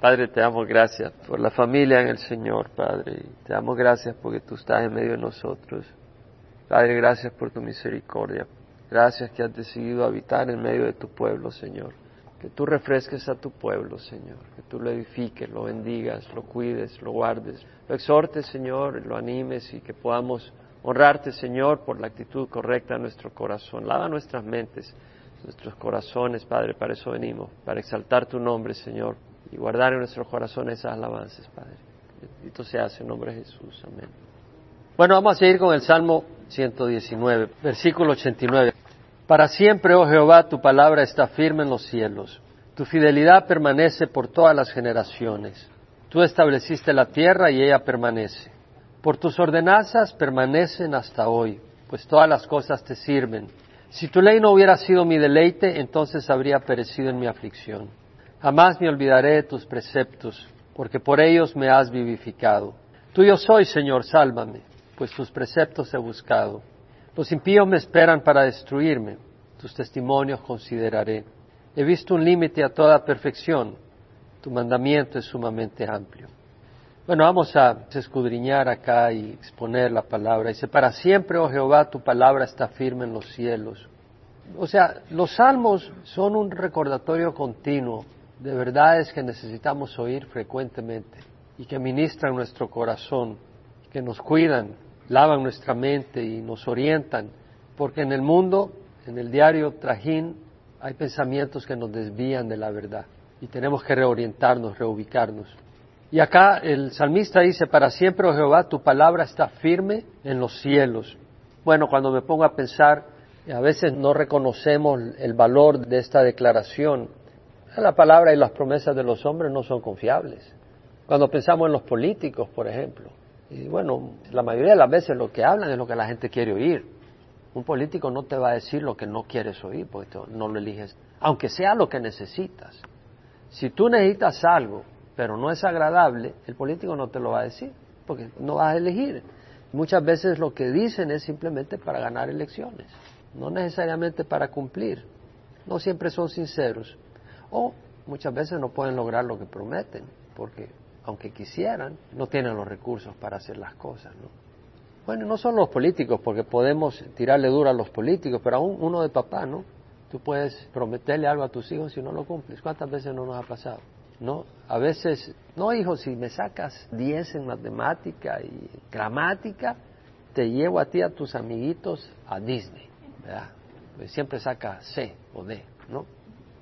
Padre, te damos gracias por la familia en el Señor, Padre. Te damos gracias porque tú estás en medio de nosotros. Padre, gracias por tu misericordia. Gracias que has decidido habitar en medio de tu pueblo, Señor. Que tú refresques a tu pueblo, Señor. Que tú lo edifiques, lo bendigas, lo cuides, lo guardes. Lo exhortes, Señor, lo animes y que podamos honrarte, Señor, por la actitud correcta de nuestro corazón. Lava nuestras mentes, nuestros corazones, Padre. Para eso venimos, para exaltar tu nombre, Señor y guardar en nuestros corazones esas alabanzas, Padre. Bendito sea en nombre de Jesús. Amén. Bueno, vamos a seguir con el Salmo 119, versículo 89. Para siempre, oh Jehová, tu palabra está firme en los cielos. Tu fidelidad permanece por todas las generaciones. Tú estableciste la tierra y ella permanece. Por tus ordenanzas permanecen hasta hoy, pues todas las cosas te sirven. Si tu ley no hubiera sido mi deleite, entonces habría perecido en mi aflicción. Jamás me olvidaré de tus preceptos, porque por ellos me has vivificado. Tuyo soy, Señor, sálvame, pues tus preceptos he buscado. Los impíos me esperan para destruirme, tus testimonios consideraré. He visto un límite a toda perfección, tu mandamiento es sumamente amplio. Bueno, vamos a escudriñar acá y exponer la palabra. Dice, para siempre, oh Jehová, tu palabra está firme en los cielos. O sea, los salmos son un recordatorio continuo de verdades que necesitamos oír frecuentemente y que ministran nuestro corazón, que nos cuidan, lavan nuestra mente y nos orientan, porque en el mundo, en el diario trajín, hay pensamientos que nos desvían de la verdad y tenemos que reorientarnos, reubicarnos. Y acá el salmista dice, para siempre, oh Jehová, tu palabra está firme en los cielos. Bueno, cuando me pongo a pensar, a veces no reconocemos el valor de esta declaración, la palabra y las promesas de los hombres no son confiables. Cuando pensamos en los políticos, por ejemplo, y bueno, la mayoría de las veces lo que hablan es lo que la gente quiere oír. Un político no te va a decir lo que no quieres oír, porque no lo eliges, aunque sea lo que necesitas. Si tú necesitas algo, pero no es agradable, el político no te lo va a decir, porque no vas a elegir. Muchas veces lo que dicen es simplemente para ganar elecciones, no necesariamente para cumplir. No siempre son sinceros. O muchas veces no pueden lograr lo que prometen, porque aunque quisieran, no tienen los recursos para hacer las cosas. ¿no? Bueno, no son los políticos, porque podemos tirarle duro a los políticos, pero aún uno de papá, ¿no? Tú puedes prometerle algo a tus hijos y no lo cumples. ¿Cuántas veces no nos ha pasado? ¿No? A veces, no, hijo, si me sacas 10 en matemática y gramática, te llevo a ti a tus amiguitos a Disney, ¿verdad? Pues siempre saca C o D, ¿no?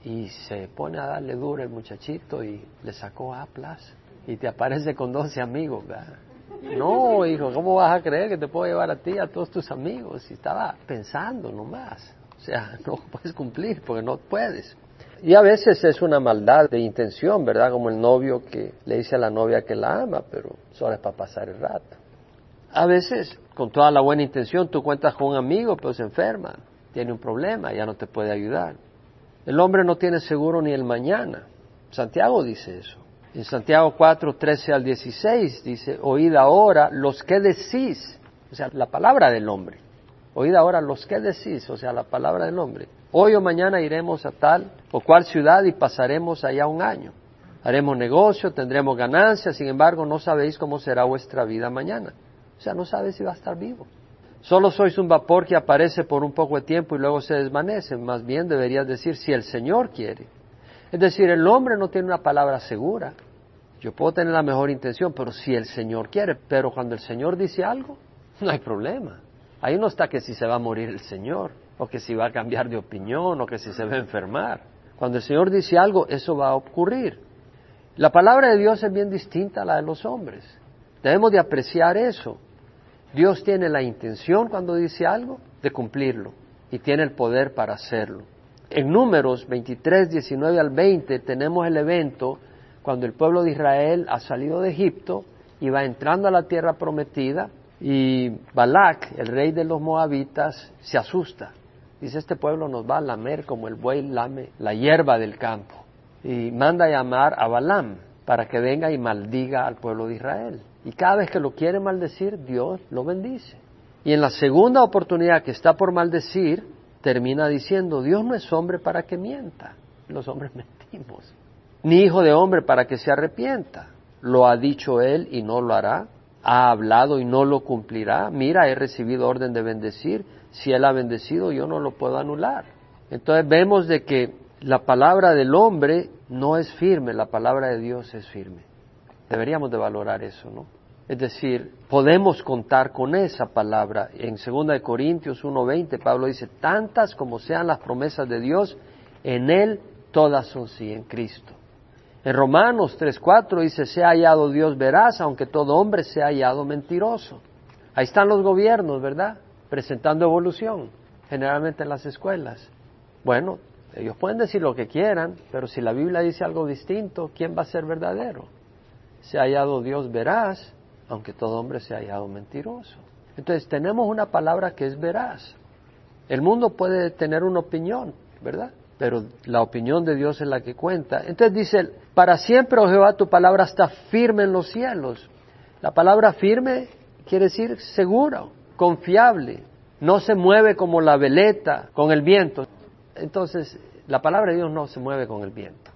Y se pone a darle duro el muchachito y le sacó A y te aparece con 12 amigos. No, hijo, ¿cómo vas a creer que te puedo llevar a ti a todos tus amigos? Y estaba pensando nomás. O sea, no puedes cumplir porque no puedes. Y a veces es una maldad de intención, ¿verdad? Como el novio que le dice a la novia que la ama, pero solo es para pasar el rato. A veces, con toda la buena intención, tú cuentas con un amigo, pero se enferma, tiene un problema, ya no te puede ayudar. El hombre no tiene seguro ni el mañana. Santiago dice eso. En Santiago 4, 13 al 16 dice, oíd ahora los que decís, o sea, la palabra del hombre. Oíd ahora los que decís, o sea, la palabra del hombre. Hoy o mañana iremos a tal o cual ciudad y pasaremos allá un año. Haremos negocio, tendremos ganancias, sin embargo no sabéis cómo será vuestra vida mañana. O sea, no sabes si va a estar vivo. Solo sois un vapor que aparece por un poco de tiempo y luego se desvanece. Más bien deberías decir si el Señor quiere. Es decir, el hombre no tiene una palabra segura. Yo puedo tener la mejor intención, pero si el Señor quiere, pero cuando el Señor dice algo, no hay problema. Ahí no está que si se va a morir el Señor, o que si va a cambiar de opinión, o que si se va a enfermar. Cuando el Señor dice algo, eso va a ocurrir. La palabra de Dios es bien distinta a la de los hombres. Debemos de apreciar eso. Dios tiene la intención cuando dice algo de cumplirlo y tiene el poder para hacerlo. En números 23, 19 al 20 tenemos el evento cuando el pueblo de Israel ha salido de Egipto y va entrando a la tierra prometida y Balak, el rey de los moabitas, se asusta. Dice, este pueblo nos va a lamer como el buey lame la hierba del campo. Y manda a llamar a Balaam para que venga y maldiga al pueblo de Israel. Y cada vez que lo quiere maldecir, Dios lo bendice. Y en la segunda oportunidad que está por maldecir, termina diciendo, Dios no es hombre para que mienta. Los hombres mentimos. ni hijo de hombre para que se arrepienta. Lo ha dicho él y no lo hará. Ha hablado y no lo cumplirá. Mira, he recibido orden de bendecir. Si él ha bendecido, yo no lo puedo anular. Entonces vemos de que la palabra del hombre no es firme, la palabra de Dios es firme. Deberíamos de valorar eso, ¿no? Es decir, podemos contar con esa palabra. En 2 Corintios 1.20 Pablo dice, tantas como sean las promesas de Dios, en Él todas son sí, en Cristo. En Romanos 3.4 dice, se ha hallado Dios veraz, aunque todo hombre se ha hallado mentiroso. Ahí están los gobiernos, ¿verdad? Presentando evolución, generalmente en las escuelas. Bueno, ellos pueden decir lo que quieran, pero si la Biblia dice algo distinto, ¿quién va a ser verdadero? Se ha hallado Dios veraz, aunque todo hombre se ha hallado mentiroso. Entonces tenemos una palabra que es veraz. El mundo puede tener una opinión, ¿verdad? Pero la opinión de Dios es la que cuenta. Entonces dice, para siempre, oh Jehová, tu palabra está firme en los cielos. La palabra firme quiere decir seguro, confiable, no se mueve como la veleta con el viento. Entonces, la palabra de Dios no se mueve con el viento,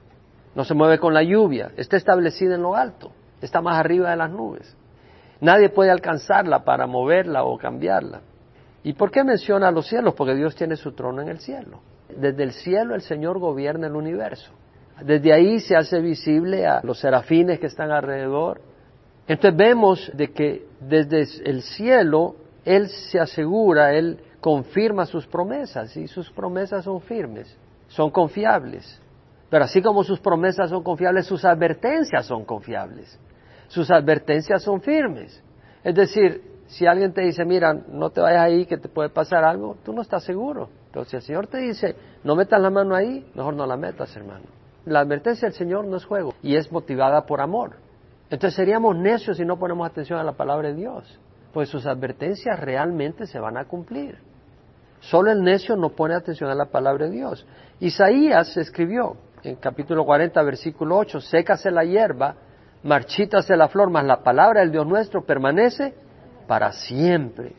no se mueve con la lluvia, está establecida en lo alto, está más arriba de las nubes. Nadie puede alcanzarla para moverla o cambiarla. ¿Y por qué menciona los cielos? Porque Dios tiene su trono en el cielo. Desde el cielo el Señor gobierna el universo. Desde ahí se hace visible a los serafines que están alrededor. Entonces vemos de que desde el cielo Él se asegura, Él confirma sus promesas y sus promesas son firmes, son confiables. Pero así como sus promesas son confiables, sus advertencias son confiables. Sus advertencias son firmes. Es decir, si alguien te dice, mira, no te vayas ahí, que te puede pasar algo, tú no estás seguro. Pero si el Señor te dice, no metas la mano ahí, mejor no la metas, hermano. La advertencia del Señor no es juego y es motivada por amor. Entonces seríamos necios si no ponemos atención a la palabra de Dios, pues sus advertencias realmente se van a cumplir. Solo el necio no pone atención a la palabra de Dios. Isaías escribió en capítulo 40, versículo 8, sécase la hierba, marchítase la flor, mas la palabra del Dios nuestro permanece para siempre.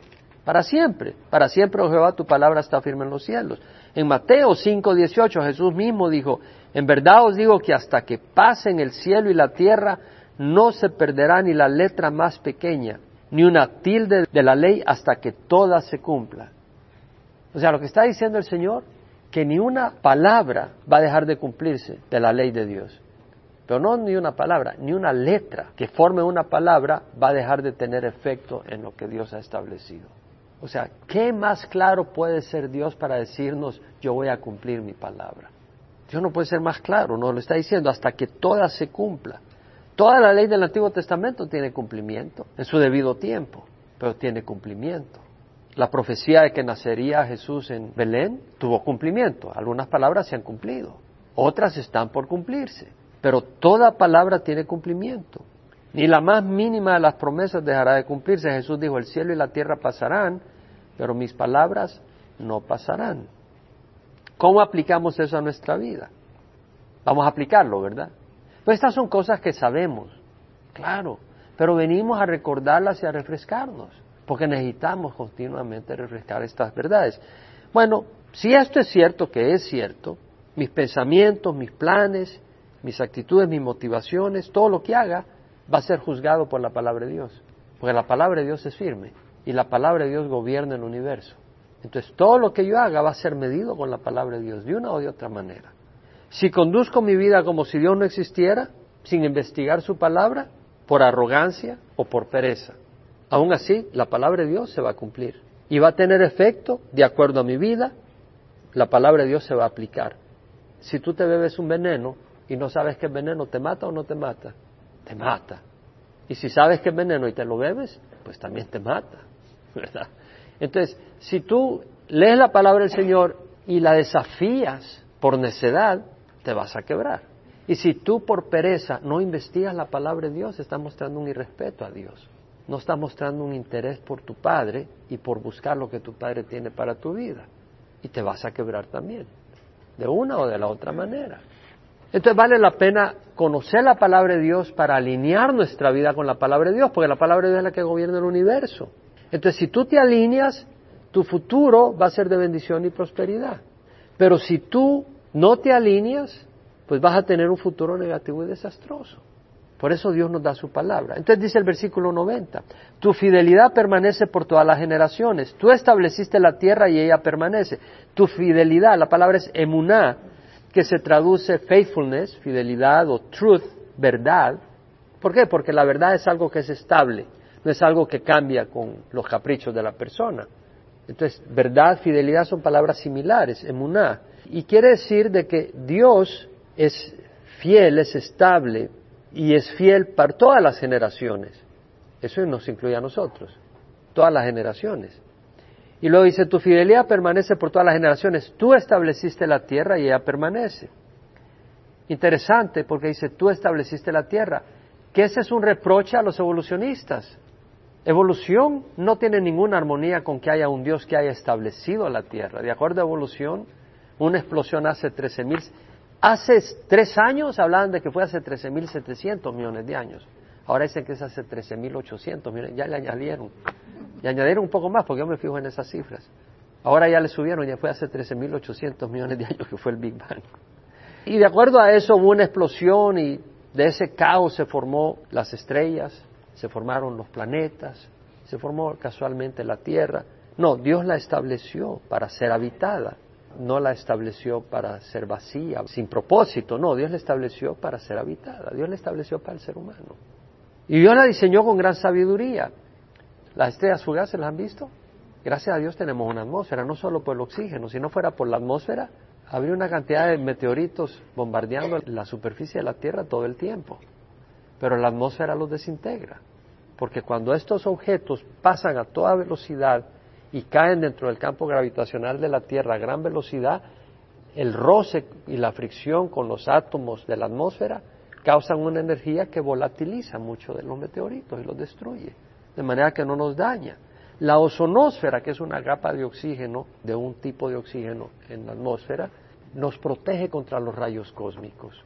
Para siempre, para siempre, oh Jehová, tu palabra está firme en los cielos. En Mateo 5, 18, Jesús mismo dijo, en verdad os digo que hasta que pasen el cielo y la tierra, no se perderá ni la letra más pequeña, ni una tilde de la ley hasta que toda se cumpla. O sea, lo que está diciendo el Señor, que ni una palabra va a dejar de cumplirse de la ley de Dios. Pero no ni una palabra, ni una letra que forme una palabra va a dejar de tener efecto en lo que Dios ha establecido. O sea, ¿qué más claro puede ser Dios para decirnos yo voy a cumplir mi palabra? Dios no puede ser más claro, no lo está diciendo hasta que toda se cumpla. Toda la ley del Antiguo Testamento tiene cumplimiento en su debido tiempo, pero tiene cumplimiento. La profecía de que nacería Jesús en Belén tuvo cumplimiento. Algunas palabras se han cumplido, otras están por cumplirse. Pero toda palabra tiene cumplimiento. Ni la más mínima de las promesas dejará de cumplirse. Jesús dijo, el cielo y la tierra pasarán, pero mis palabras no pasarán. ¿Cómo aplicamos eso a nuestra vida? Vamos a aplicarlo, ¿verdad? Pues estas son cosas que sabemos, claro, pero venimos a recordarlas y a refrescarnos porque necesitamos continuamente refrescar estas verdades. Bueno, si esto es cierto, que es cierto, mis pensamientos, mis planes, mis actitudes, mis motivaciones, todo lo que haga va a ser juzgado por la palabra de Dios, porque la palabra de Dios es firme y la palabra de Dios gobierna el universo. Entonces todo lo que yo haga va a ser medido con la palabra de Dios, de una o de otra manera. Si conduzco mi vida como si Dios no existiera, sin investigar su palabra, por arrogancia o por pereza, Aún así, la palabra de Dios se va a cumplir y va a tener efecto de acuerdo a mi vida. La palabra de Dios se va a aplicar. Si tú te bebes un veneno y no sabes que veneno, ¿te mata o no te mata? Te mata. Y si sabes que veneno y te lo bebes, pues también te mata, ¿verdad? Entonces, si tú lees la palabra del Señor y la desafías por necedad, te vas a quebrar. Y si tú por pereza no investigas la palabra de Dios, estás mostrando un irrespeto a Dios no estás mostrando un interés por tu padre y por buscar lo que tu padre tiene para tu vida. Y te vas a quebrar también, de una o de la otra manera. Entonces vale la pena conocer la palabra de Dios para alinear nuestra vida con la palabra de Dios, porque la palabra de Dios es la que gobierna el universo. Entonces si tú te alineas, tu futuro va a ser de bendición y prosperidad. Pero si tú no te alineas, pues vas a tener un futuro negativo y desastroso. Por eso Dios nos da su palabra. Entonces dice el versículo 90, tu fidelidad permanece por todas las generaciones. Tú estableciste la tierra y ella permanece. Tu fidelidad, la palabra es emuná, que se traduce faithfulness, fidelidad o truth, verdad. ¿Por qué? Porque la verdad es algo que es estable, no es algo que cambia con los caprichos de la persona. Entonces, verdad, fidelidad son palabras similares, emuná. Y quiere decir de que Dios es fiel, es estable, y es fiel para todas las generaciones. Eso nos incluye a nosotros, todas las generaciones. Y luego dice, tu fidelidad permanece por todas las generaciones. Tú estableciste la tierra y ella permanece. Interesante porque dice, tú estableciste la tierra. Que ese es un reproche a los evolucionistas. Evolución no tiene ninguna armonía con que haya un Dios que haya establecido la tierra. De acuerdo a evolución, una explosión hace 13.000 Hace tres años hablaban de que fue hace 13.700 millones de años. Ahora dicen que es hace 13.800 millones. Ya le añadieron. Y añadieron un poco más porque yo me fijo en esas cifras. Ahora ya le subieron, ya fue hace 13.800 millones de años que fue el Big Bang. Y de acuerdo a eso hubo una explosión y de ese caos se formó las estrellas, se formaron los planetas, se formó casualmente la Tierra. No, Dios la estableció para ser habitada no la estableció para ser vacía, sin propósito, no, Dios la estableció para ser habitada, Dios la estableció para el ser humano. Y Dios la diseñó con gran sabiduría. Las estrellas fugaces las han visto. Gracias a Dios tenemos una atmósfera, no solo por el oxígeno, si no fuera por la atmósfera, habría una cantidad de meteoritos bombardeando la superficie de la Tierra todo el tiempo. Pero la atmósfera los desintegra, porque cuando estos objetos pasan a toda velocidad y caen dentro del campo gravitacional de la Tierra a gran velocidad, el roce y la fricción con los átomos de la atmósfera causan una energía que volatiliza mucho de los meteoritos y los destruye, de manera que no nos daña. La ozonósfera, que es una capa de oxígeno, de un tipo de oxígeno en la atmósfera, nos protege contra los rayos cósmicos.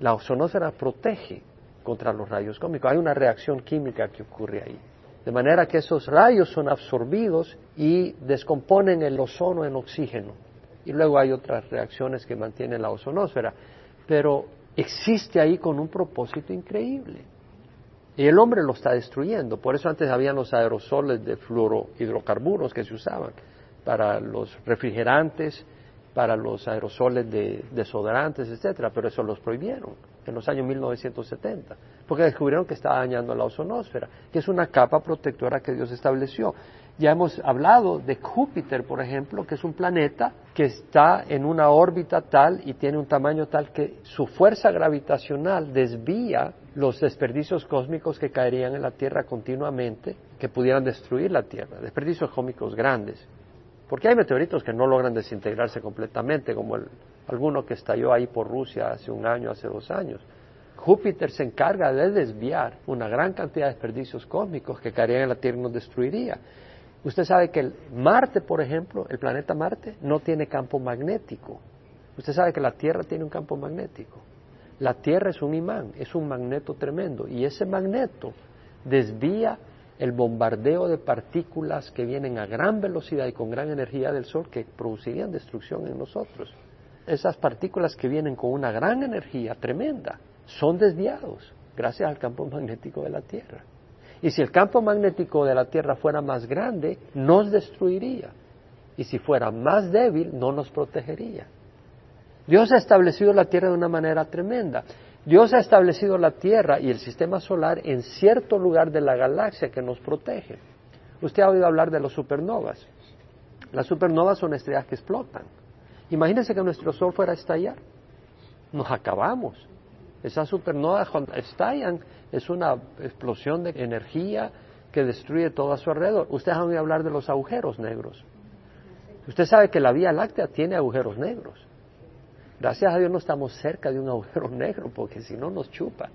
La ozonósfera protege contra los rayos cósmicos. Hay una reacción química que ocurre ahí. De manera que esos rayos son absorbidos y descomponen el ozono en oxígeno. Y luego hay otras reacciones que mantienen la ozonósfera. Pero existe ahí con un propósito increíble. Y el hombre lo está destruyendo. Por eso antes habían los aerosoles de fluorohidrocarburos que se usaban para los refrigerantes, para los aerosoles de desodorantes, etcétera, pero eso los prohibieron en los años 1970, porque descubrieron que estaba dañando la ozonósfera, que es una capa protectora que Dios estableció. Ya hemos hablado de Júpiter, por ejemplo, que es un planeta que está en una órbita tal y tiene un tamaño tal que su fuerza gravitacional desvía los desperdicios cósmicos que caerían en la Tierra continuamente, que pudieran destruir la Tierra, desperdicios cósmicos grandes. Porque hay meteoritos que no logran desintegrarse completamente, como el, alguno que estalló ahí por Rusia hace un año, hace dos años. Júpiter se encarga de desviar una gran cantidad de desperdicios cósmicos que caerían en la Tierra y nos destruiría. Usted sabe que Marte, por ejemplo, el planeta Marte, no tiene campo magnético. Usted sabe que la Tierra tiene un campo magnético. La Tierra es un imán, es un magneto tremendo. Y ese magneto desvía el bombardeo de partículas que vienen a gran velocidad y con gran energía del Sol que producirían destrucción en nosotros esas partículas que vienen con una gran energía tremenda son desviados gracias al campo magnético de la Tierra. Y si el campo magnético de la Tierra fuera más grande, nos destruiría. Y si fuera más débil, no nos protegería. Dios ha establecido la Tierra de una manera tremenda. Dios ha establecido la Tierra y el sistema solar en cierto lugar de la galaxia que nos protege. Usted ha oído hablar de los supernovas. Las supernovas son estrellas que explotan. Imagínense que nuestro Sol fuera a estallar. Nos acabamos. Esas supernovas cuando estallan es una explosión de energía que destruye todo a su alrededor. Ustedes han oído hablar de los agujeros negros. Usted sabe que la Vía Láctea tiene agujeros negros. Gracias a Dios no estamos cerca de un agujero negro porque si no nos chupa.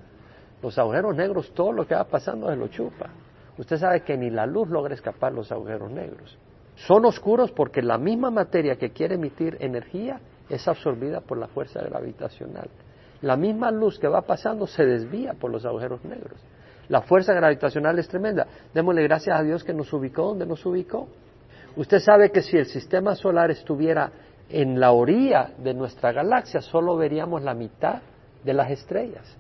Los agujeros negros, todo lo que va pasando se lo chupa. Usted sabe que ni la luz logra escapar los agujeros negros. Son oscuros porque la misma materia que quiere emitir energía es absorbida por la fuerza gravitacional. La misma luz que va pasando se desvía por los agujeros negros. La fuerza gravitacional es tremenda. Démosle gracias a Dios que nos ubicó donde nos ubicó. Usted sabe que si el sistema solar estuviera en la orilla de nuestra galaxia solo veríamos la mitad de las estrellas.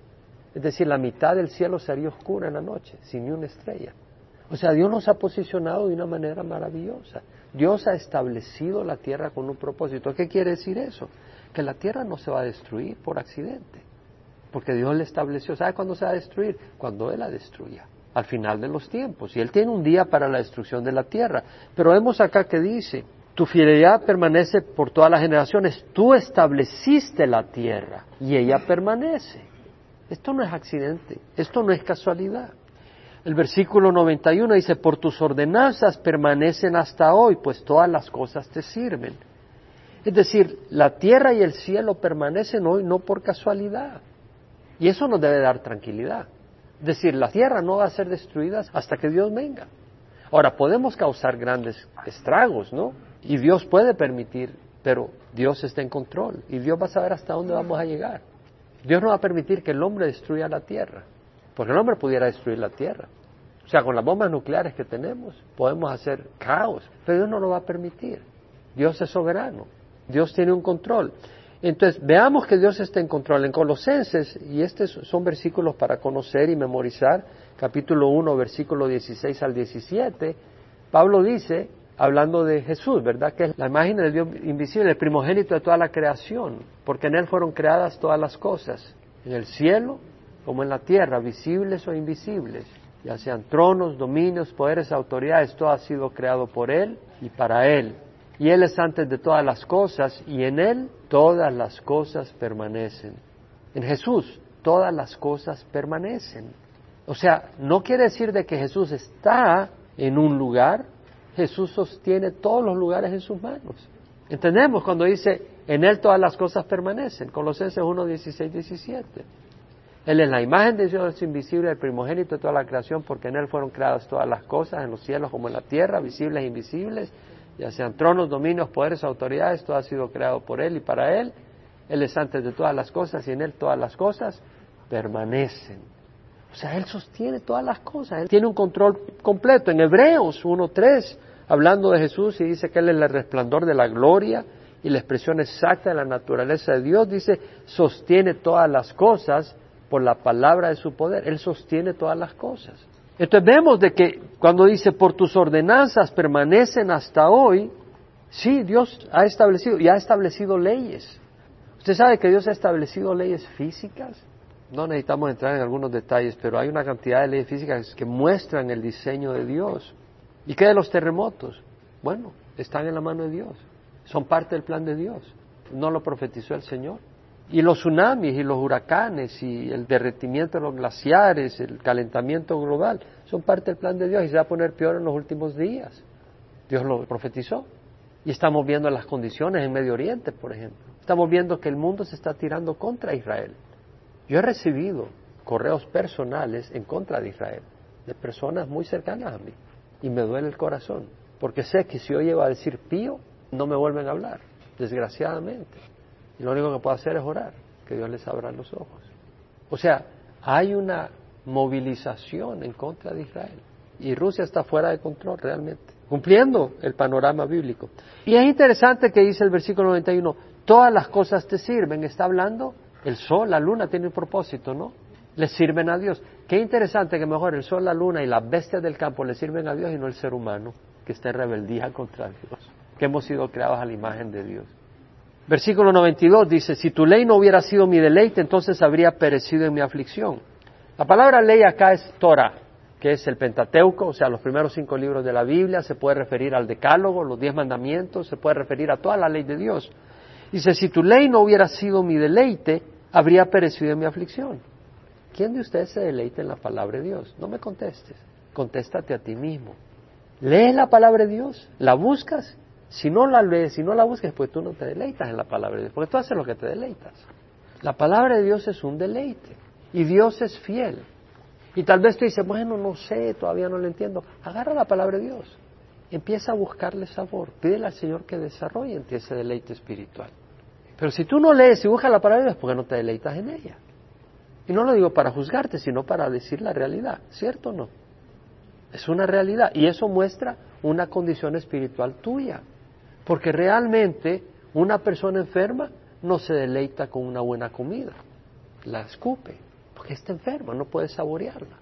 Es decir, la mitad del cielo sería oscura en la noche, sin ni una estrella. O sea, Dios nos ha posicionado de una manera maravillosa. Dios ha establecido la tierra con un propósito. ¿Qué quiere decir eso? Que la tierra no se va a destruir por accidente. Porque Dios le estableció. ¿Sabe cuándo se va a destruir? Cuando Él la destruya. Al final de los tiempos. Y Él tiene un día para la destrucción de la tierra. Pero vemos acá que dice, tu fidelidad permanece por todas las generaciones. Tú estableciste la tierra y ella permanece. Esto no es accidente. Esto no es casualidad. El versículo 91 dice, por tus ordenanzas permanecen hasta hoy, pues todas las cosas te sirven. Es decir, la tierra y el cielo permanecen hoy no por casualidad. Y eso nos debe dar tranquilidad. Es decir, la tierra no va a ser destruida hasta que Dios venga. Ahora, podemos causar grandes estragos, ¿no? Y Dios puede permitir, pero Dios está en control y Dios va a saber hasta dónde vamos a llegar. Dios no va a permitir que el hombre destruya la tierra. Porque el hombre pudiera destruir la tierra. O sea, con las bombas nucleares que tenemos podemos hacer caos, pero Dios no lo va a permitir. Dios es soberano, Dios tiene un control. Entonces, veamos que Dios está en control. En Colosenses, y estos son versículos para conocer y memorizar, capítulo 1, versículo 16 al 17, Pablo dice, hablando de Jesús, ¿verdad? Que es la imagen del Dios invisible, el primogénito de toda la creación, porque en Él fueron creadas todas las cosas, en el cielo como en la tierra, visibles o invisibles, ya sean tronos, dominios, poderes, autoridades, todo ha sido creado por Él y para Él. Y Él es antes de todas las cosas y en Él todas las cosas permanecen. En Jesús todas las cosas permanecen. O sea, no quiere decir de que Jesús está en un lugar, Jesús sostiene todos los lugares en sus manos. Entendemos cuando dice, en Él todas las cosas permanecen, Colosenses 1, 16, 17. Él es la imagen de Dios invisible, el primogénito de toda la creación, porque en Él fueron creadas todas las cosas, en los cielos como en la tierra, visibles e invisibles, ya sean tronos, dominios, poderes, autoridades, todo ha sido creado por Él y para Él. Él es antes de todas las cosas y en Él todas las cosas permanecen. O sea, Él sostiene todas las cosas, Él tiene un control completo. En Hebreos 1.3, hablando de Jesús y dice que Él es el resplandor de la gloria y la expresión exacta de la naturaleza de Dios, dice, sostiene todas las cosas por la palabra de su poder. Él sostiene todas las cosas. Entonces vemos de que cuando dice por tus ordenanzas permanecen hasta hoy, sí, Dios ha establecido y ha establecido leyes. Usted sabe que Dios ha establecido leyes físicas. No necesitamos entrar en algunos detalles, pero hay una cantidad de leyes físicas que muestran el diseño de Dios. ¿Y qué de los terremotos? Bueno, están en la mano de Dios. Son parte del plan de Dios. No lo profetizó el Señor. Y los tsunamis y los huracanes y el derretimiento de los glaciares, el calentamiento global, son parte del plan de Dios y se va a poner peor en los últimos días. Dios lo profetizó. Y estamos viendo las condiciones en Medio Oriente, por ejemplo. Estamos viendo que el mundo se está tirando contra Israel. Yo he recibido correos personales en contra de Israel, de personas muy cercanas a mí. Y me duele el corazón, porque sé que si yo llego a decir pío, no me vuelven a hablar, desgraciadamente. Y lo único que puedo hacer es orar, que Dios les abra los ojos. O sea, hay una movilización en contra de Israel. Y Rusia está fuera de control realmente, cumpliendo el panorama bíblico. Y es interesante que dice el versículo 91, todas las cosas te sirven. Está hablando, el sol, la luna tiene un propósito, ¿no? Le sirven a Dios. Qué interesante que mejor el sol, la luna y las bestias del campo le sirven a Dios y no el ser humano, que está en rebeldía contra Dios, que hemos sido creados a la imagen de Dios. Versículo 92 dice, si tu ley no hubiera sido mi deleite, entonces habría perecido en mi aflicción. La palabra ley acá es Torah, que es el Pentateuco, o sea, los primeros cinco libros de la Biblia, se puede referir al Decálogo, los diez mandamientos, se puede referir a toda la ley de Dios. Dice, si tu ley no hubiera sido mi deleite, habría perecido en mi aflicción. ¿Quién de ustedes se deleita en la palabra de Dios? No me contestes, contéstate a ti mismo. ¿Lees la palabra de Dios? ¿La buscas? Si no la lees, si no la buscas, pues tú no te deleitas en la palabra de Dios, porque tú haces lo que te deleitas. La palabra de Dios es un deleite y Dios es fiel. Y tal vez tú dices, bueno, no sé, todavía no lo entiendo. Agarra la palabra de Dios, empieza a buscarle sabor, pídele al Señor que desarrolle en ti ese deleite espiritual. Pero si tú no lees y buscas la palabra de Dios, ¿por qué no te deleitas en ella? Y no lo digo para juzgarte, sino para decir la realidad, ¿cierto o no? Es una realidad y eso muestra una condición espiritual tuya. Porque realmente Una persona enferma no se deleita con una buena comida, la escupe, porque está enferma, no puede saborearla.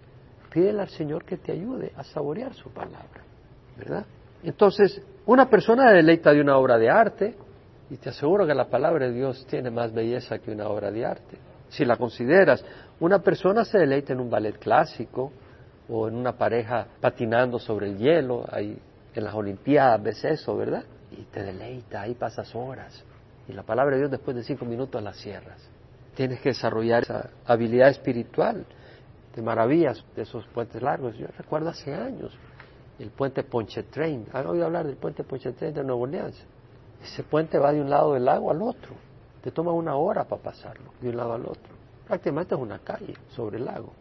Pídele al Señor que te ayude a saborear su palabra, ¿verdad? Entonces, una persona deleita de una obra de arte, y te aseguro que la palabra de Dios tiene más belleza que una obra de arte. Si la consideras, una persona se deleita en un ballet clásico o en una pareja patinando sobre el hielo, ahí en las Olimpiadas ves eso, ¿verdad? Y te deleita, ahí pasas horas. Y la palabra de Dios después de cinco minutos la cierras. Tienes que desarrollar esa habilidad espiritual de maravillas de esos puentes largos. Yo recuerdo hace años el puente Ponchettrain. ¿Han oído hablar del puente Ponchettrain de Nueva Orleans? Ese puente va de un lado del lago al otro. Te toma una hora para pasarlo, de un lado al otro. Prácticamente es una calle sobre el lago.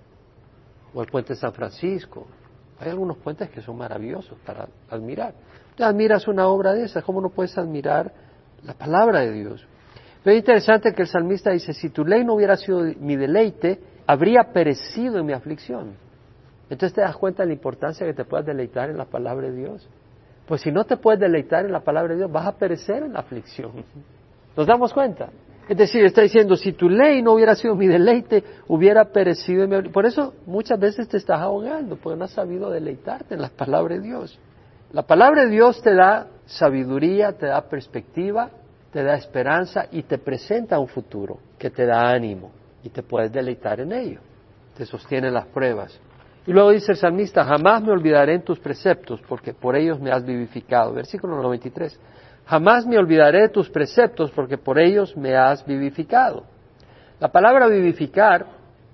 O el puente San Francisco. Hay algunos puentes que son maravillosos para admirar. Tú admiras una obra de esas, ¿cómo no puedes admirar la palabra de Dios? Pero es interesante que el salmista dice, si tu ley no hubiera sido mi deleite, habría perecido en mi aflicción. Entonces te das cuenta de la importancia que te puedas deleitar en la palabra de Dios. Pues si no te puedes deleitar en la palabra de Dios, vas a perecer en la aflicción. ¿Nos damos cuenta? Es decir, está diciendo, si tu ley no hubiera sido mi deleite, hubiera perecido en mi... Por eso muchas veces te estás ahogando, porque no has sabido deleitarte en la palabra de Dios. La palabra de Dios te da sabiduría, te da perspectiva, te da esperanza y te presenta un futuro que te da ánimo y te puedes deleitar en ello. Te sostiene las pruebas. Y luego dice el salmista, jamás me olvidaré en tus preceptos, porque por ellos me has vivificado. Versículo 93. Jamás me olvidaré de tus preceptos, porque por ellos me has vivificado. La palabra vivificar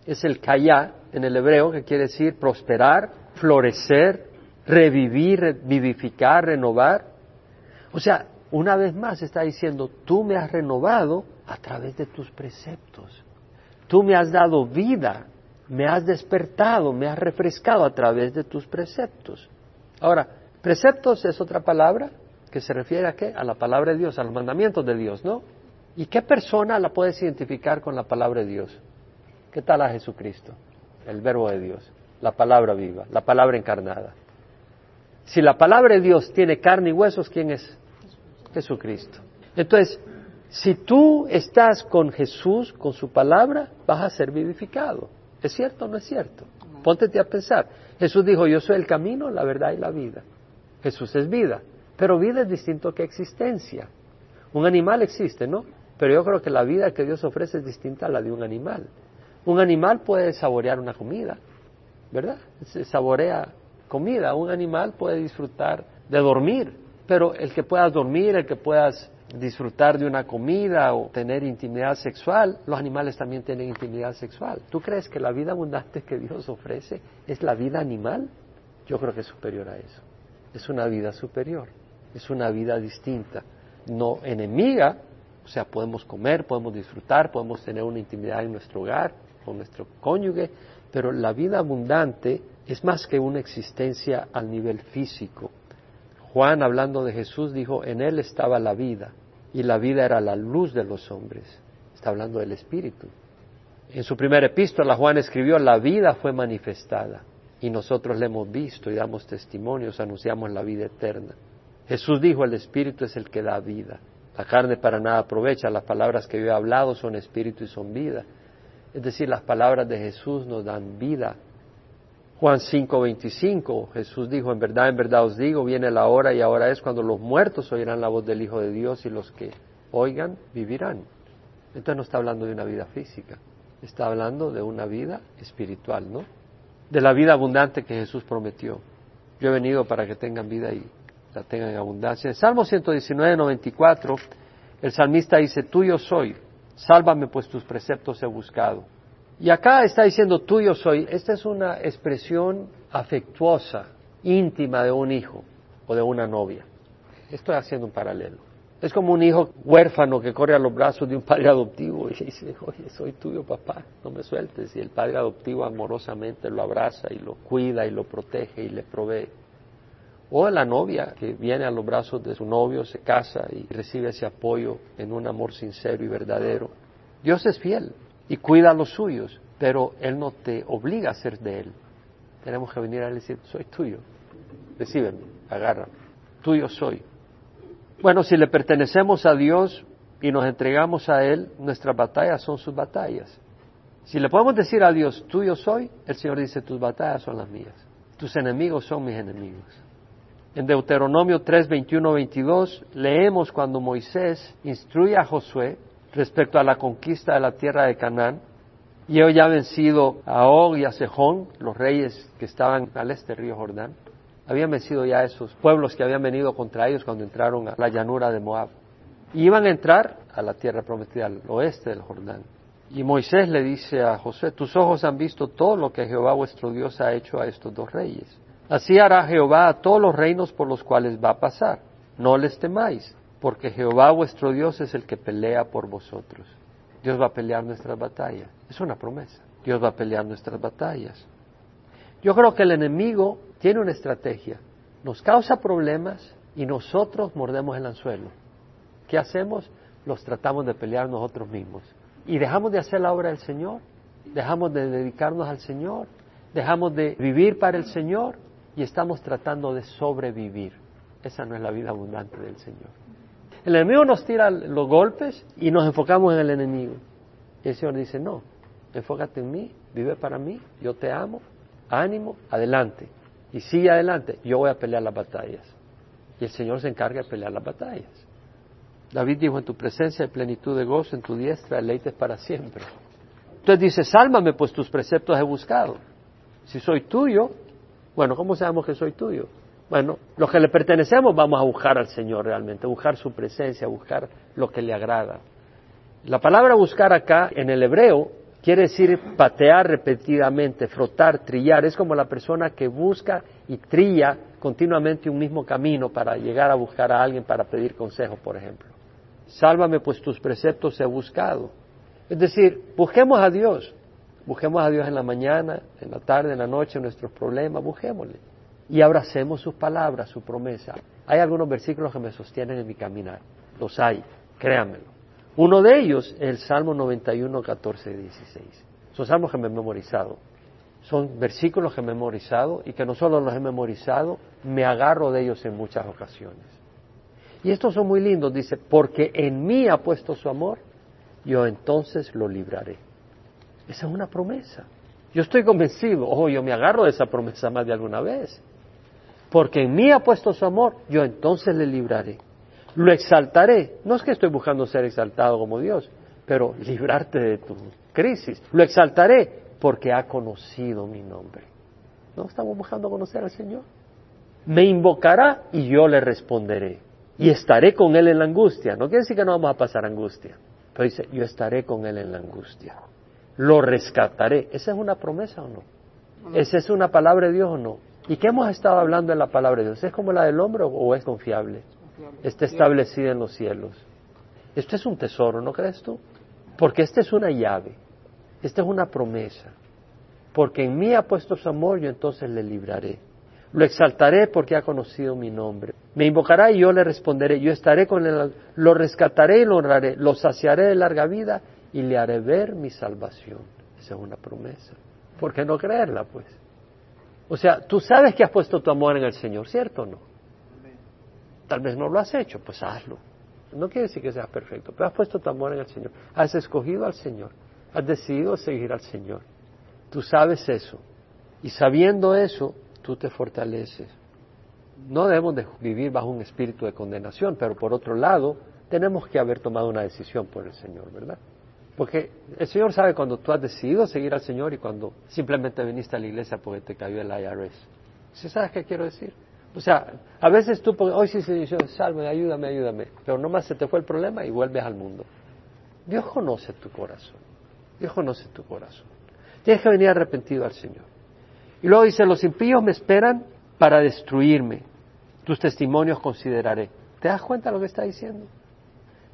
es el kaya en el hebreo, que quiere decir prosperar, florecer, revivir, vivificar, renovar. O sea, una vez más está diciendo, tú me has renovado a través de tus preceptos. Tú me has dado vida me has despertado, me has refrescado a través de tus preceptos. Ahora, preceptos es otra palabra que se refiere a qué? A la palabra de Dios, a los mandamientos de Dios, ¿no? ¿Y qué persona la puedes identificar con la palabra de Dios? ¿Qué tal a Jesucristo? El verbo de Dios, la palabra viva, la palabra encarnada. Si la palabra de Dios tiene carne y huesos, ¿quién es? Jesucristo. Entonces, si tú estás con Jesús, con su palabra, vas a ser vivificado. ¿Es cierto o no es cierto? Póntete a pensar. Jesús dijo, yo soy el camino, la verdad y la vida. Jesús es vida, pero vida es distinto que existencia. Un animal existe, ¿no? Pero yo creo que la vida que Dios ofrece es distinta a la de un animal. Un animal puede saborear una comida, ¿verdad? Se saborea comida. Un animal puede disfrutar de dormir, pero el que puedas dormir, el que puedas disfrutar de una comida o tener intimidad sexual, los animales también tienen intimidad sexual. ¿Tú crees que la vida abundante que Dios ofrece es la vida animal? Yo creo que es superior a eso. Es una vida superior, es una vida distinta, no enemiga, o sea, podemos comer, podemos disfrutar, podemos tener una intimidad en nuestro hogar, con nuestro cónyuge, pero la vida abundante es más que una existencia al nivel físico, Juan, hablando de Jesús, dijo, en él estaba la vida, y la vida era la luz de los hombres. Está hablando del Espíritu. En su primera epístola, Juan escribió, la vida fue manifestada, y nosotros la hemos visto y damos testimonios, anunciamos la vida eterna. Jesús dijo, el Espíritu es el que da vida. La carne para nada aprovecha, las palabras que yo he hablado son espíritu y son vida. Es decir, las palabras de Jesús nos dan vida Juan 5:25, Jesús dijo, en verdad, en verdad os digo, viene la hora y ahora es cuando los muertos oirán la voz del Hijo de Dios y los que oigan vivirán. Entonces no está hablando de una vida física, está hablando de una vida espiritual, ¿no? De la vida abundante que Jesús prometió. Yo he venido para que tengan vida y la tengan en abundancia. En Salmo 119, 94, el salmista dice, tuyo soy, sálvame pues tus preceptos he buscado. Y acá está diciendo tuyo soy. Esta es una expresión afectuosa, íntima de un hijo o de una novia. Estoy haciendo un paralelo. Es como un hijo huérfano que corre a los brazos de un padre adoptivo y dice, oye, soy tuyo papá, no me sueltes. Y el padre adoptivo amorosamente lo abraza y lo cuida y lo protege y le provee. O la novia que viene a los brazos de su novio, se casa y recibe ese apoyo en un amor sincero y verdadero. Dios es fiel y cuida a los suyos, pero Él no te obliga a ser de Él. Tenemos que venir a Él y decir, soy tuyo, recíbeme, agárrame, tuyo soy. Bueno, si le pertenecemos a Dios y nos entregamos a Él, nuestras batallas son sus batallas. Si le podemos decir a Dios, tuyo soy, el Señor dice, tus batallas son las mías, tus enemigos son mis enemigos. En Deuteronomio 3, 21, 22 leemos cuando Moisés instruye a Josué respecto a la conquista de la tierra de Canaán, y ellos ya han vencido a Og y a Sejón, los reyes que estaban al este río Jordán. Habían vencido ya esos pueblos que habían venido contra ellos cuando entraron a la llanura de Moab. Y iban a entrar a la tierra prometida al oeste del Jordán. Y Moisés le dice a José, tus ojos han visto todo lo que Jehová vuestro Dios ha hecho a estos dos reyes. Así hará Jehová a todos los reinos por los cuales va a pasar. No les temáis, porque Jehová vuestro Dios es el que pelea por vosotros. Dios va a pelear nuestras batallas. Es una promesa. Dios va a pelear nuestras batallas. Yo creo que el enemigo tiene una estrategia. Nos causa problemas y nosotros mordemos el anzuelo. ¿Qué hacemos? Los tratamos de pelear nosotros mismos. Y dejamos de hacer la obra del Señor, dejamos de dedicarnos al Señor, dejamos de vivir para el Señor y estamos tratando de sobrevivir. Esa no es la vida abundante del Señor. El enemigo nos tira los golpes y nos enfocamos en el enemigo. Y el Señor dice, no, enfócate en mí, vive para mí, yo te amo, ánimo, adelante. Y sigue adelante, yo voy a pelear las batallas. Y el Señor se encarga de pelear las batallas. David dijo, en tu presencia hay plenitud de gozo, en tu diestra deleites para siempre. Entonces dice, sálvame, pues tus preceptos he buscado. Si soy tuyo, bueno, ¿cómo sabemos que soy tuyo? Bueno, los que le pertenecemos vamos a buscar al Señor realmente, buscar su presencia, buscar lo que le agrada. La palabra buscar acá en el hebreo quiere decir patear repetidamente, frotar, trillar. Es como la persona que busca y trilla continuamente un mismo camino para llegar a buscar a alguien para pedir consejo, por ejemplo. Sálvame, pues tus preceptos he buscado. Es decir, busquemos a Dios. Busquemos a Dios en la mañana, en la tarde, en la noche, en nuestros problemas, busquémosle. Y abracemos sus palabras, su promesa. Hay algunos versículos que me sostienen en mi caminar. Los hay, créanmelo. Uno de ellos es el Salmo 91, 14, 16. Son salmos que me he memorizado. Son versículos que he memorizado y que no solo los he memorizado, me agarro de ellos en muchas ocasiones. Y estos son muy lindos, dice, porque en mí ha puesto su amor, yo entonces lo libraré. Esa es una promesa. Yo estoy convencido, ojo, yo me agarro de esa promesa más de alguna vez. Porque en mí ha puesto su amor, yo entonces le libraré. Lo exaltaré. No es que estoy buscando ser exaltado como Dios, pero librarte de tu crisis. Lo exaltaré porque ha conocido mi nombre. ¿No estamos buscando conocer al Señor? Me invocará y yo le responderé y estaré con él en la angustia. No quiere decir que no vamos a pasar angustia, pero dice, yo estaré con él en la angustia. Lo rescataré. ¿Esa es una promesa o no? ¿Esa es una palabra de Dios o no? ¿Y qué hemos estado hablando en la palabra de Dios? ¿Es como la del hombre o es confiable? Está establecida en los cielos. Esto es un tesoro, ¿no crees tú? Porque esta es una llave, esta es una promesa. Porque en mí ha puesto su amor, yo entonces le libraré. Lo exaltaré porque ha conocido mi nombre. Me invocará y yo le responderé. Yo estaré con él, lo rescataré y lo honraré. Lo saciaré de larga vida y le haré ver mi salvación. Esa es una promesa. ¿Por qué no creerla, pues? O sea, tú sabes que has puesto tu amor en el Señor, ¿cierto o no? Tal vez no lo has hecho, pues hazlo. No quiere decir que seas perfecto, pero has puesto tu amor en el Señor. Has escogido al Señor. Has decidido seguir al Señor. Tú sabes eso. Y sabiendo eso, tú te fortaleces. No debemos de vivir bajo un espíritu de condenación, pero por otro lado, tenemos que haber tomado una decisión por el Señor, ¿verdad? Porque el Señor sabe cuando tú has decidido seguir al Señor y cuando simplemente viniste a la iglesia porque te cayó el IRS. ¿Sí sabes qué quiero decir? O sea, a veces tú, hoy sí se dice, salve, ayúdame, ayúdame, pero nomás se te fue el problema y vuelves al mundo. Dios conoce tu corazón. Dios conoce tu corazón. Tienes que venir arrepentido al Señor. Y luego dice, los impíos me esperan para destruirme. Tus testimonios consideraré. ¿Te das cuenta de lo que está diciendo?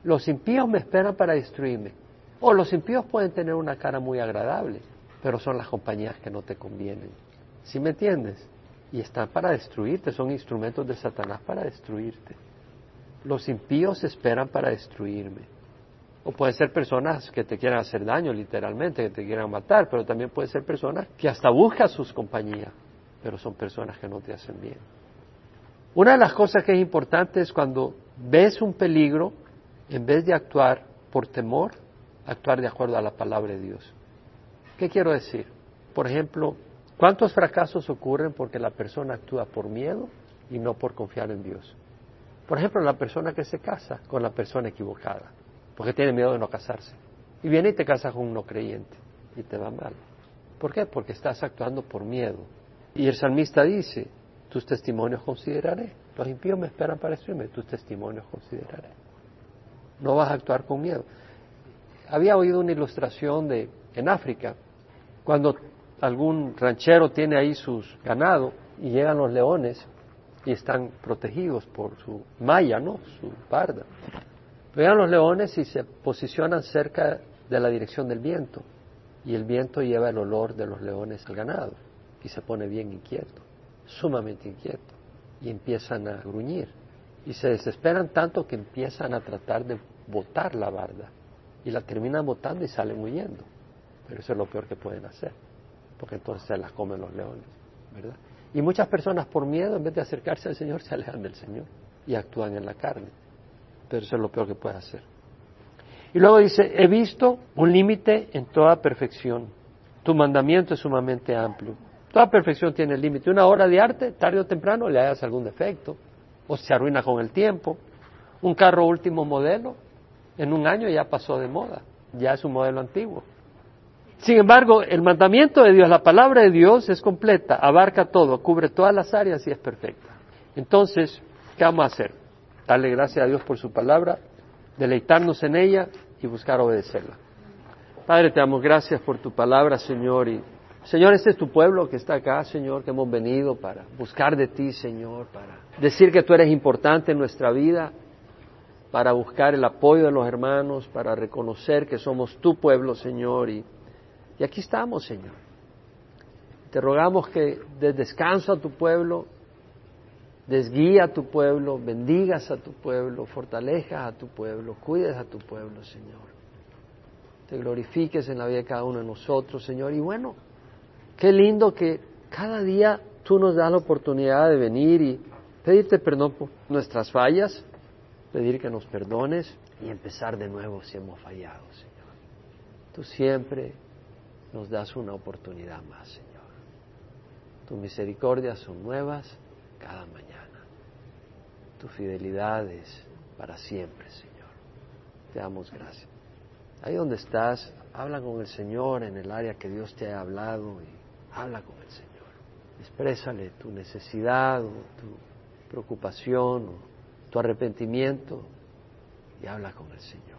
Los impíos me esperan para destruirme. O los impíos pueden tener una cara muy agradable, pero son las compañías que no te convienen. ¿Sí me entiendes? Y están para destruirte, son instrumentos de Satanás para destruirte. Los impíos esperan para destruirme. O pueden ser personas que te quieran hacer daño, literalmente, que te quieran matar, pero también pueden ser personas que hasta buscan sus compañías, pero son personas que no te hacen bien. Una de las cosas que es importante es cuando ves un peligro, en vez de actuar por temor, actuar de acuerdo a la palabra de Dios. ¿Qué quiero decir? Por ejemplo, ¿cuántos fracasos ocurren porque la persona actúa por miedo y no por confiar en Dios? Por ejemplo, la persona que se casa con la persona equivocada, porque tiene miedo de no casarse. Y viene y te casa con un no creyente y te va mal. ¿Por qué? Porque estás actuando por miedo. Y el salmista dice, tus testimonios consideraré. Los impíos me esperan para decirme, tus testimonios consideraré. No vas a actuar con miedo. Había oído una ilustración de, en África, cuando algún ranchero tiene ahí sus ganado y llegan los leones y están protegidos por su malla, ¿no? Su barda. Vean los leones y se posicionan cerca de la dirección del viento y el viento lleva el olor de los leones al ganado y se pone bien inquieto sumamente inquieto y empiezan a gruñir y se desesperan tanto que empiezan a tratar de botar la barda y la terminan botando y salen huyendo. Pero eso es lo peor que pueden hacer, porque entonces se las comen los leones, ¿verdad? Y muchas personas por miedo, en vez de acercarse al Señor, se alejan del Señor y actúan en la carne. Pero eso es lo peor que puede hacer. Y luego dice, he visto un límite en toda perfección. Tu mandamiento es sumamente amplio. Toda perfección tiene límite. Una obra de arte, tarde o temprano, le hagas algún defecto o se arruina con el tiempo. Un carro último modelo, en un año ya pasó de moda, ya es un modelo antiguo. Sin embargo, el mandamiento de Dios, la palabra de Dios es completa, abarca todo, cubre todas las áreas y es perfecta. Entonces, ¿qué vamos a hacer? Darle gracias a Dios por su palabra, deleitarnos en ella y buscar obedecerla. Padre, te damos gracias por tu palabra, Señor, y Señor, este es tu pueblo que está acá, Señor, que hemos venido para buscar de ti, Señor, para decir que tú eres importante en nuestra vida, para buscar el apoyo de los hermanos, para reconocer que somos tu pueblo, Señor, y, y aquí estamos, Señor. Te rogamos que des descanso a tu pueblo, desguía a tu pueblo, bendigas a tu pueblo, fortalezcas a tu pueblo, cuides a tu pueblo, Señor. Te glorifiques en la vida de cada uno de nosotros, Señor, y bueno, Qué lindo que cada día tú nos das la oportunidad de venir y pedirte perdón por nuestras fallas, pedir que nos perdones y empezar de nuevo si hemos fallado, Señor. Tú siempre nos das una oportunidad más, Señor. Tus misericordias son nuevas cada mañana. Tu fidelidad es para siempre, Señor. Te damos gracias. Ahí donde estás, habla con el Señor en el área que Dios te ha hablado y Habla con el Señor. Exprésale tu necesidad o tu preocupación tu arrepentimiento y habla con el Señor.